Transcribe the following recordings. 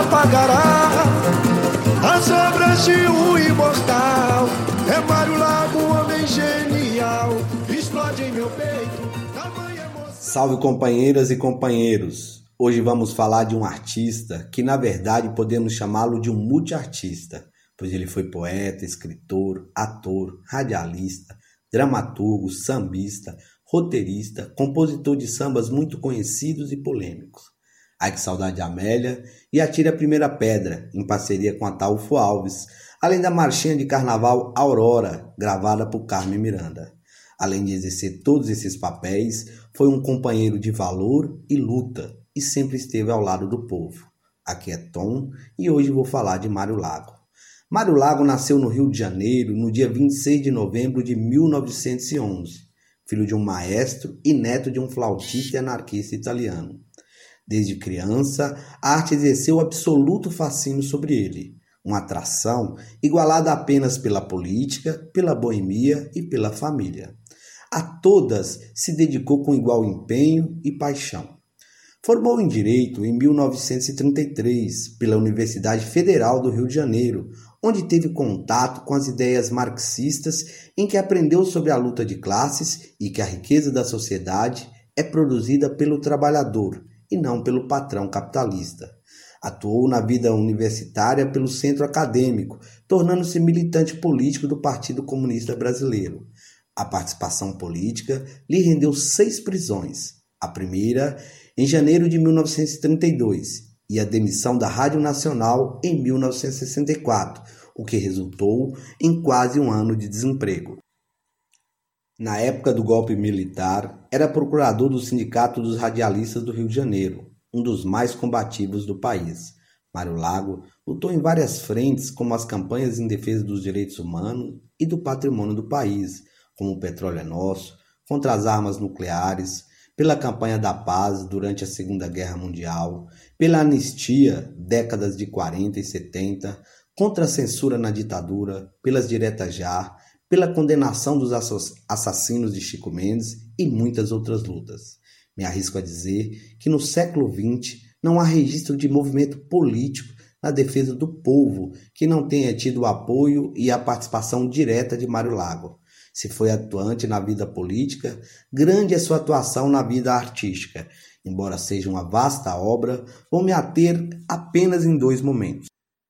apagará as obras de um imortal. É Mário Lago, homem genial, explode em meu peito. Salve companheiras e companheiros! Hoje vamos falar de um artista que, na verdade, podemos chamá-lo de um multiartista, pois ele foi poeta, escritor, ator, radialista, dramaturgo, sambista, roteirista, compositor de sambas muito conhecidos e polêmicos. Ai que saudade de Amélia e Atire a Primeira Pedra, em parceria com a Taufo Alves, além da marchinha de carnaval Aurora, gravada por Carmen Miranda. Além de exercer todos esses papéis, foi um companheiro de valor e luta e sempre esteve ao lado do povo. Aqui é Tom e hoje vou falar de Mário Lago. Mário Lago nasceu no Rio de Janeiro no dia 26 de novembro de 1911, filho de um maestro e neto de um flautista e anarquista italiano. Desde criança, a arte exerceu absoluto fascínio sobre ele, uma atração igualada apenas pela política, pela boemia e pela família. A todas se dedicou com igual empenho e paixão. Formou em Direito em 1933 pela Universidade Federal do Rio de Janeiro, onde teve contato com as ideias marxistas, em que aprendeu sobre a luta de classes e que a riqueza da sociedade é produzida pelo trabalhador e não pelo patrão capitalista. Atuou na vida universitária pelo centro acadêmico, tornando-se militante político do Partido Comunista Brasileiro. A participação política lhe rendeu seis prisões. A primeira, em janeiro de 1932, e a demissão da Rádio Nacional em 1964, o que resultou em quase um ano de desemprego. Na época do golpe militar, era procurador do Sindicato dos Radialistas do Rio de Janeiro, um dos mais combativos do país. Mário Lago lutou em várias frentes, como as campanhas em defesa dos direitos humanos e do patrimônio do país, como o petróleo é nosso, contra as armas nucleares, pela campanha da paz durante a Segunda Guerra Mundial, pela anistia décadas de 40 e 70, contra a censura na ditadura, pelas diretas já, pela condenação dos assassinos de Chico Mendes e muitas outras lutas. Me arrisco a dizer que no século XX não há registro de movimento político na defesa do povo que não tenha tido o apoio e a participação direta de Mário Lago. Se foi atuante na vida política, grande é sua atuação na vida artística. Embora seja uma vasta obra, vou me ater apenas em dois momentos.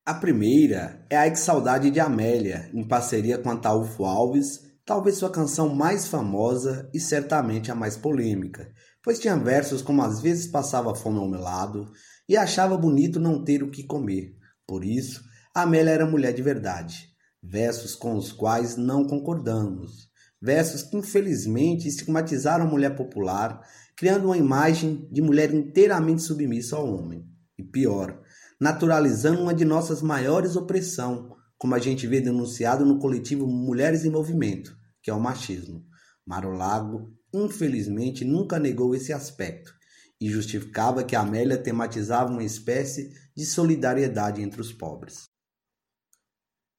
A primeira é A Que Saudade de Amélia, em parceria com Ataúfo Alves, talvez sua canção mais famosa e certamente a mais polêmica, pois tinha versos como às vezes passava fome ao meu lado e achava bonito não ter o que comer. Por isso, Amélia era mulher de verdade. Versos com os quais não concordamos. Versos que infelizmente estigmatizaram a mulher popular, criando uma imagem de mulher inteiramente submissa ao homem. E pior, naturalizando uma de nossas maiores opressão, como a gente vê denunciado no coletivo Mulheres em Movimento, que é o machismo. Marolago, infelizmente, nunca negou esse aspecto e justificava que Amélia tematizava uma espécie de solidariedade entre os pobres.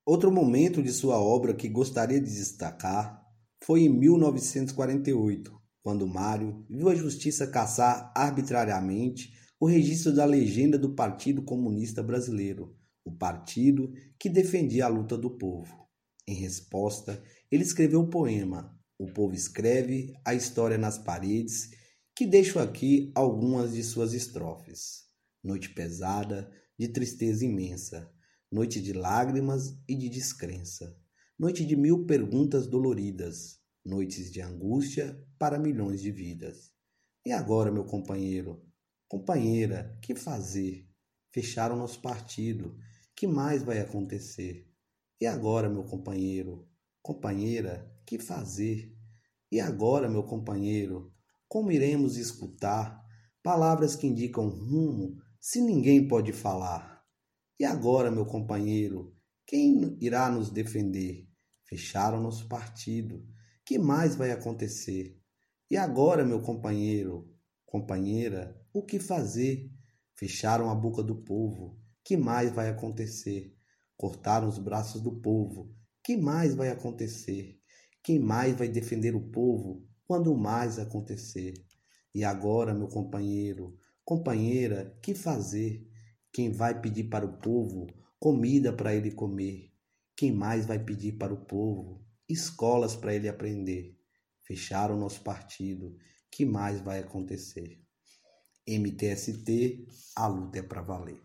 Outro momento de sua obra que gostaria de destacar foi em 1948, quando Mário viu a justiça caçar arbitrariamente o registro da legenda do Partido Comunista Brasileiro, o partido que defendia a luta do povo. Em resposta, ele escreveu o poema O Povo Escreve a História nas Paredes, que deixo aqui algumas de suas estrofes. Noite pesada, de tristeza imensa, noite de lágrimas e de descrença, noite de mil perguntas doloridas, noites de angústia para milhões de vidas. E agora, meu companheiro, Companheira, que fazer? Fecharam nosso partido. Que mais vai acontecer? E agora, meu companheiro? Companheira, que fazer? E agora, meu companheiro? Como iremos escutar palavras que indicam rumo se ninguém pode falar? E agora, meu companheiro? Quem irá nos defender? Fecharam nosso partido. Que mais vai acontecer? E agora, meu companheiro? Companheira, o que fazer? Fecharam a boca do povo. Que mais vai acontecer? Cortaram os braços do povo. Que mais vai acontecer? Quem mais vai defender o povo quando mais acontecer? E agora, meu companheiro, companheira, que fazer? Quem vai pedir para o povo comida para ele comer? Quem mais vai pedir para o povo escolas para ele aprender? Fecharam nosso partido que mais vai acontecer? MTST, a luta é para valer.